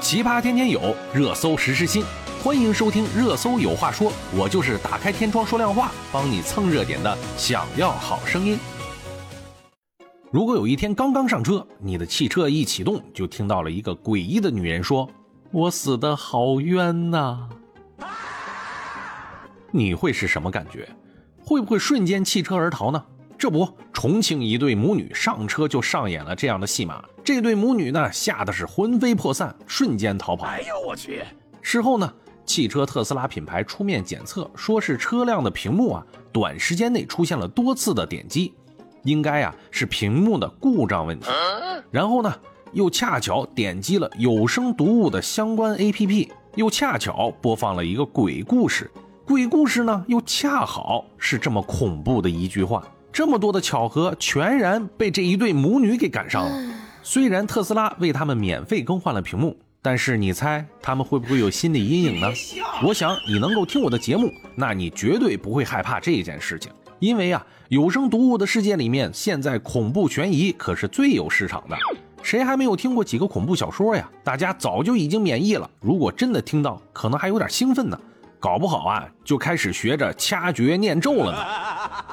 奇葩天天有，热搜时时新。欢迎收听《热搜有话说》，我就是打开天窗说亮话，帮你蹭热点的。想要好声音。如果有一天刚刚上车，你的汽车一启动，就听到了一个诡异的女人说：“我死的好冤呐！”你会是什么感觉？会不会瞬间弃车而逃呢？这不，重庆一对母女上车就上演了这样的戏码。这对母女呢，吓得是魂飞魄散，瞬间逃跑。哎呦我去！事后呢，汽车特斯拉品牌出面检测，说是车辆的屏幕啊，短时间内出现了多次的点击，应该啊是屏幕的故障问题。然后呢，又恰巧点击了有声读物的相关 APP，又恰巧播放了一个鬼故事。鬼故事呢，又恰好是这么恐怖的一句话。这么多的巧合，全然被这一对母女给赶上了。虽然特斯拉为他们免费更换了屏幕，但是你猜他们会不会有心理阴影呢？我想你能够听我的节目，那你绝对不会害怕这件事情，因为啊，有声读物的世界里面，现在恐怖悬疑可是最有市场的。谁还没有听过几个恐怖小说呀？大家早就已经免疫了。如果真的听到，可能还有点兴奋呢。搞不好啊，就开始学着掐诀念咒了呢。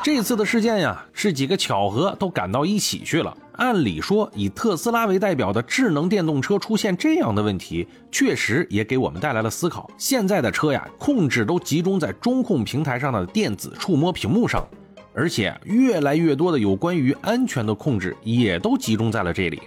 这次的事件呀，是几个巧合都赶到一起去了。按理说，以特斯拉为代表的智能电动车出现这样的问题，确实也给我们带来了思考。现在的车呀，控制都集中在中控平台上的电子触摸屏幕上，而且越来越多的有关于安全的控制也都集中在了这里。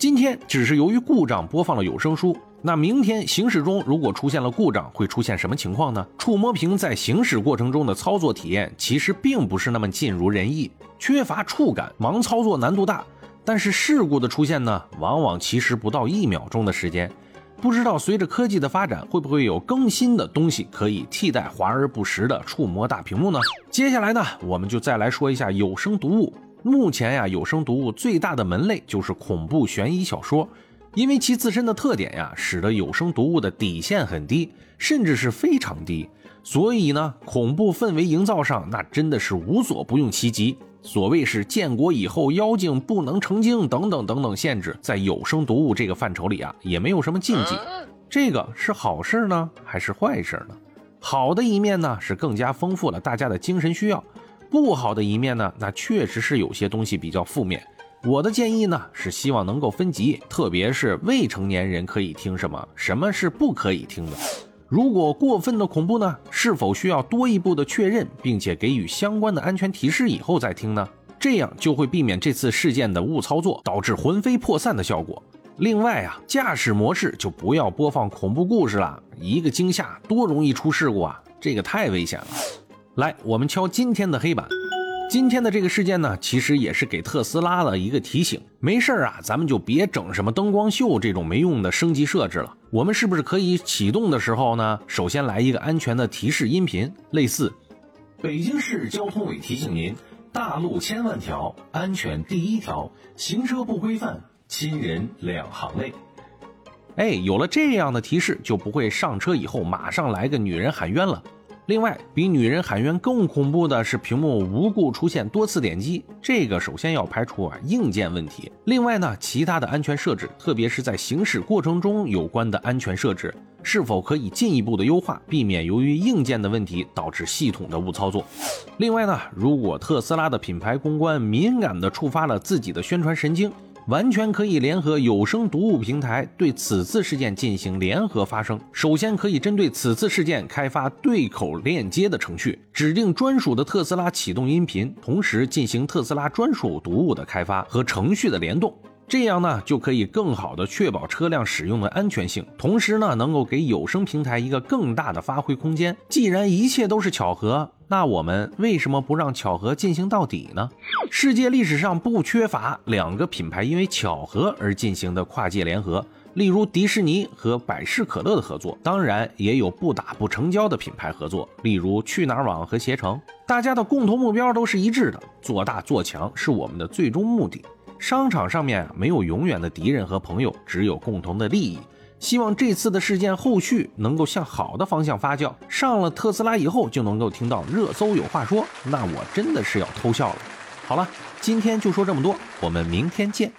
今天只是由于故障播放了有声书。那明天行驶中如果出现了故障，会出现什么情况呢？触摸屏在行驶过程中的操作体验其实并不是那么尽如人意，缺乏触感，盲操作难度大。但是事故的出现呢，往往其实不到一秒钟的时间。不知道随着科技的发展，会不会有更新的东西可以替代华而不实的触摸大屏幕呢？接下来呢，我们就再来说一下有声读物。目前呀，有声读物最大的门类就是恐怖悬疑小说。因为其自身的特点呀，使得有声读物的底线很低，甚至是非常低，所以呢，恐怖氛围营造上那真的是无所不用其极。所谓是建国以后妖精不能成精等等等等限制，在有声读物这个范畴里啊，也没有什么禁忌。这个是好事呢，还是坏事呢？好的一面呢，是更加丰富了大家的精神需要；不好的一面呢，那确实是有些东西比较负面。我的建议呢是希望能够分级，特别是未成年人可以听什么，什么是不可以听的。如果过分的恐怖呢，是否需要多一步的确认，并且给予相关的安全提示以后再听呢？这样就会避免这次事件的误操作导致魂飞魄散的效果。另外啊，驾驶模式就不要播放恐怖故事了，一个惊吓多容易出事故啊，这个太危险了。来，我们敲今天的黑板。今天的这个事件呢，其实也是给特斯拉的一个提醒。没事啊，咱们就别整什么灯光秀这种没用的升级设置了。我们是不是可以启动的时候呢，首先来一个安全的提示音频，类似：北京市交通委提醒您，大路千万条，安全第一条，行车不规范，亲人两行泪。哎，有了这样的提示，就不会上车以后马上来个女人喊冤了。另外，比女人喊冤更恐怖的是屏幕无故出现多次点击，这个首先要排除啊硬件问题。另外呢，其他的安全设置，特别是在行驶过程中有关的安全设置，是否可以进一步的优化，避免由于硬件的问题导致系统的误操作？另外呢，如果特斯拉的品牌公关敏感的触发了自己的宣传神经。完全可以联合有声读物平台对此次事件进行联合发声。首先，可以针对此次事件开发对口链接的程序，指定专属的特斯拉启动音频，同时进行特斯拉专属读物的开发和程序的联动。这样呢，就可以更好的确保车辆使用的安全性，同时呢，能够给有声平台一个更大的发挥空间。既然一切都是巧合，那我们为什么不让巧合进行到底呢？世界历史上不缺乏两个品牌因为巧合而进行的跨界联合，例如迪士尼和百事可乐的合作，当然也有不打不成交的品牌合作，例如去哪儿网和携程。大家的共同目标都是一致的，做大做强是我们的最终目的。商场上面没有永远的敌人和朋友，只有共同的利益。希望这次的事件后续能够向好的方向发酵。上了特斯拉以后就能够听到热搜有话说，那我真的是要偷笑了。好了，今天就说这么多，我们明天见。